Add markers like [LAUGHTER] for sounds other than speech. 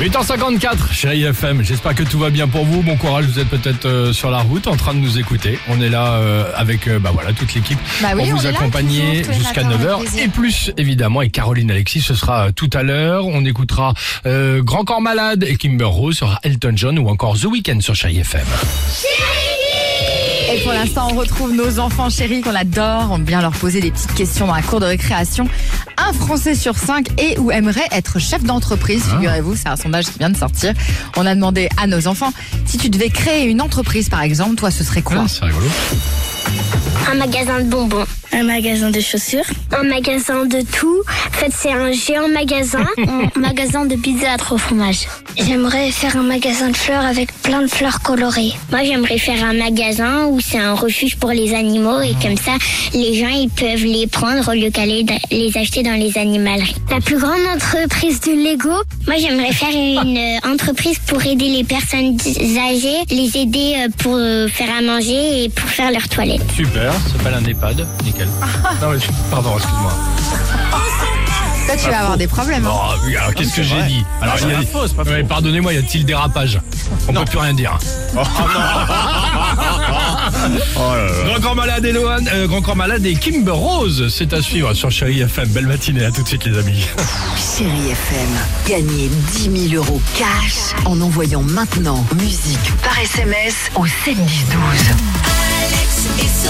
8h54, chérie FM. J'espère que tout va bien pour vous. Bon courage, vous êtes peut-être euh, sur la route en train de nous écouter. On est là euh, avec euh, bah voilà toute l'équipe Bah oui, pour vous accompagner jusqu'à matins, avec 9h plaisir. et plus évidemment et Caroline Alexis ce sera euh, tout à l'heure. On écoutera euh, Grand Corps Malade et Kimber Rose sur Elton John ou encore The Weeknd sur chérie FM. Pour l'instant, on retrouve nos enfants chéris qu'on adore. On vient leur poser des petites questions dans la cour de récréation. Un Français sur cinq est ou aimerait être chef d'entreprise. Ah. Figurez-vous, c'est un sondage qui vient de sortir. On a demandé à nos enfants si tu devais créer une entreprise, par exemple, toi, ce serait quoi? Ah, c'est rigolo. Un magasin de bonbons. Un magasin de chaussures. Un magasin de tout. En fait, c'est un géant magasin. [LAUGHS] un magasin de pizza à trois fromages. J'aimerais faire un magasin de fleurs avec plein de fleurs colorées. Moi, j'aimerais faire un magasin où c'est un refuge pour les animaux et comme ça, les gens, ils peuvent les prendre au lieu qu'aller da- les acheter dans les animaleries. La plus grande entreprise de Lego? Moi, j'aimerais faire une euh, entreprise pour aider les personnes âgées, les aider euh, pour euh, faire à manger et pour faire leurs toilettes. Super, ça s'appelle un EHPAD. Nickel. Non, mais pardon, excuse-moi. Toi, tu vas avoir des problèmes. hein. Oh, qu'est-ce que j'ai dit Alors, il y a des- Ouais, Pardonnez-moi, y a-t-il dérapage On peut plus rien dire. [LAUGHS] Grand Corps Malade et Lohan, euh, Grand Corps Malade et Kimber Rose, c'est à suivre sur Chérie FM. Belle matinée, à tout de suite les amis. Chérie FM, gagnez 10 000 euros cash en envoyant maintenant musique par SMS au 7 10 12. it's